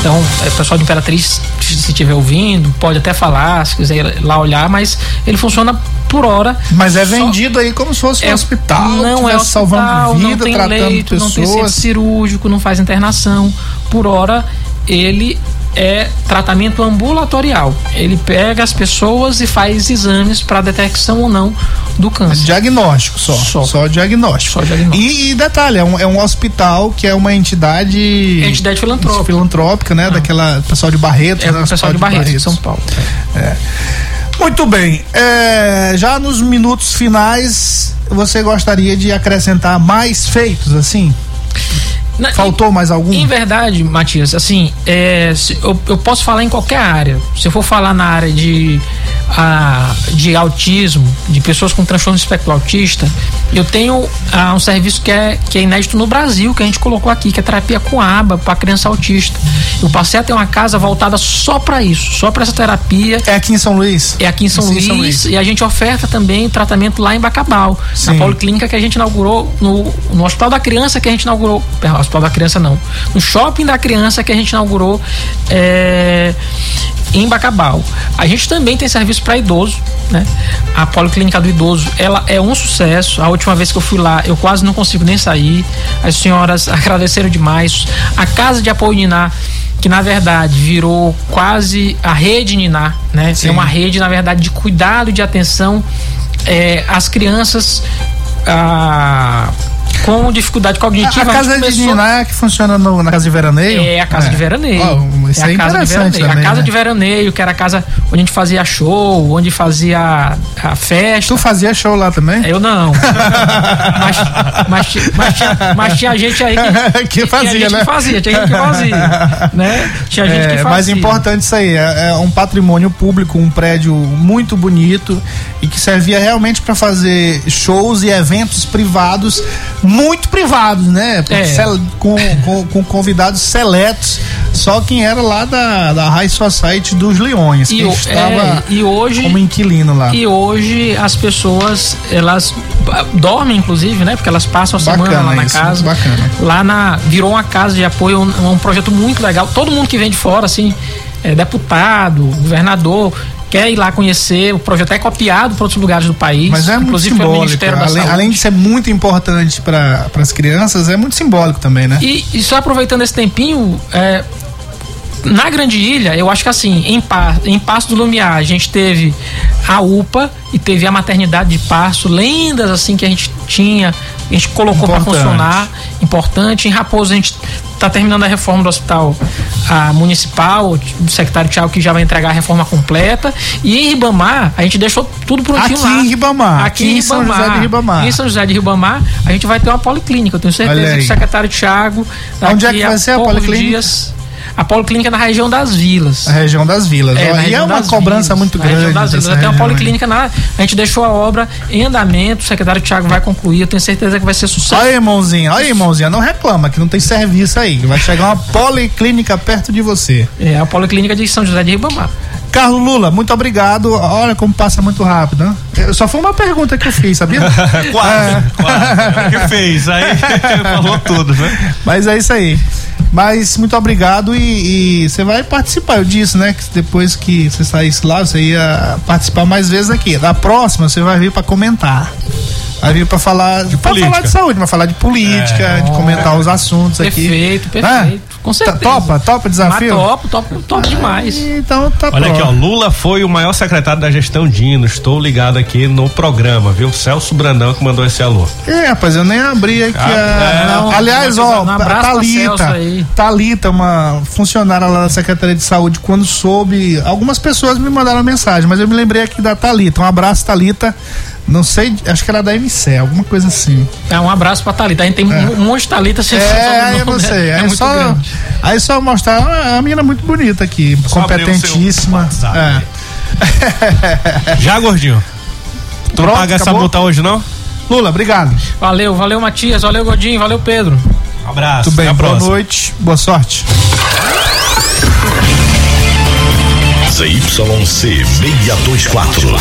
Então, é, o pessoal de Imperatriz, se estiver ouvindo, pode até falar, se quiser ir lá olhar, mas ele funciona por hora. Mas é Só- vendido aí como se fosse um É, hospital, não é hospital, salvando vida, não tem tratando leito, não tem centro pessoas. cirúrgico, não faz internação. Por hora, ele é tratamento ambulatorial. Ele pega as pessoas e faz exames para detecção ou não do câncer. Diagnóstico só. Só, diagnóstico. Só diagnóstico. E, e detalhe, é um, é um hospital que é uma entidade. Entidade filantrópica. Filantrópica, né? Daquela pessoal de Barreto. É né? pessoal de de São Paulo. É. Muito bem. é, já nos minutos finais, você gostaria de acrescentar mais feitos, assim? Na- Faltou mais algum? Em verdade, Matias, assim, é, se- eu, eu posso falar em qualquer área. Se eu for falar na área de, ah, de autismo, de pessoas com transtorno espectro autista, eu tenho ah, um serviço que é, que é inédito no Brasil, que a gente colocou aqui, que é terapia com aba para criança autista. Eu passei a ter uma casa voltada só para isso, só para essa terapia. É aqui em São Luís? É aqui em São, Sim, Luís, São Luís. e a gente oferta também tratamento lá em Bacabal, na Sim. policlínica que a gente inaugurou no, no Hospital da Criança que a gente inaugurou, Hospital da Criança não, no Shopping da Criança que a gente inaugurou é, em Bacabal. A gente também tem serviço para idoso, né? A policlínica do idoso, ela é um sucesso. A última vez que eu fui lá, eu quase não consigo nem sair. As senhoras [LAUGHS] agradeceram demais. A casa de apoio Niná que na verdade virou quase a rede Niná, né? Sim. É uma rede, na verdade, de cuidado, de atenção é, às crianças com dificuldade A, cognitiva. a casa de começou- Niná é que funciona no- na casa de veraneio? é a casa de veraneio. Ó, isso é, a casa de veraneio. também, a casa né? de veraneio, que era a casa onde a gente fazia show, onde fazia a festa. Tu fazia show lá também? Eu não. [LAUGHS] mas, mas, mas tinha, mas tinha gente aí que, [LAUGHS] Que fazia, tinha gente né? que fazia, tinha gente que fazia. Né? Tinha gente É, que fazia. mas importante isso aí, é, é um patrimônio público, um prédio muito bonito e que servia realmente para fazer shows e eventos privados muito privados, né? É. Com, com, com convidados seletos. Só quem era lá da, da High Society dos Leões, que E, o- estava é, e hoje como inquilino lá. E hoje as pessoas, elas ah, dormem, inclusive, né? Porque elas passam a semana Bacana lá na isso, casa. bacana. Lá na. Virou uma casa de apoio, um, um projeto muito legal. Todo mundo que vem de fora, assim, é, deputado, governador, quer ir lá conhecer. O projeto é copiado para outros lugares do país. Mas é muito simbólico. Além, além de ser muito importante para as crianças, é muito simbólico também, né? E, e só aproveitando esse tempinho, é, na Grande Ilha, eu acho que assim, em, em Passo do Lumiar, a gente teve a UPA e teve a maternidade de Passo, lendas assim que a gente tinha, a gente colocou para funcionar, importante. Em Raposo a gente está terminando a reforma do hospital a municipal, o secretário Tiago que já vai entregar a reforma completa. E em Ribamar, a gente deixou tudo prontinho Aqui lá. em Ribamar, Aqui, aqui em em São Ribamar. José de Ribamar. Em São José de Ribamar, a gente vai ter uma policlínica. Eu tenho certeza que o secretário Tiago. Onde é que vai ser a policlínica? dias, a policlínica é na região das vilas. A região das vilas. É, na e é região uma cobrança vilas, muito na região grande. das vilas. dessa Tem uma região, policlínica lá. A gente deixou a obra em andamento. O secretário Tiago vai concluir. Eu tenho certeza que vai ser sucesso. Olha aí, irmãozinha, olha aí, irmãozinha, não reclama que não tem serviço aí. Vai chegar uma policlínica perto de você. É a policlínica de São José de Ribamar. Carlos Lula, muito obrigado. Olha como passa muito rápido, né? Eu- Só foi uma pergunta que eu fiz, sabia? [LAUGHS] Quase, quase. O que fez? Aí [LAUGHS] falou tudo, né? Mas é isso aí. Mas muito obrigado e, você vai participar. Eu disse, né? Que depois que você saísse lá, você ia participar mais vezes aqui. Da próxima, você vai vir pra comentar. Vai vir pra falar de, política. falar de saúde, vai falar de política, de comentar os assuntos aqui. Perfeito, perfeito. Com certeza. Tá, topa, topa o desafio? Mas topo, topo, topo demais. Então tá Olha aqui, ó, pronto. Lula foi o maior secretário da gestão Dino. Estou ligado aqui no programa, viu? Celso Brandão que mandou esse alô. É, rapaz, eu nem abri aqui Ah, a... é, não, Aliás, ó, um abraço pra Celso Thalita. Thalita, uma funcionária lá da Secretaria de Saúde, quando soube, algumas pessoas me mandaram mensagem, mas eu me lembrei aqui da Thalita. Um abraço, Thalita. Não sei, acho que era da MC, alguma coisa assim. É, um abraço pra Thalita. A gente tem um monte de Thalita sem É, aí eu não sei. né? Aí, É muito só, grande. aí só mostrar ah, a menina muito bonita aqui, Só competentíssima. É. Já, gordinho? Tu não Pronto, paga essa multa hoje, não? Lula, obrado. Valeu, valeu, Matias. Valeu, Godinho. Valeu, Pedro. Um abraço. Tudo bem, boa próxima. noite, boa sorte. ZYC 624.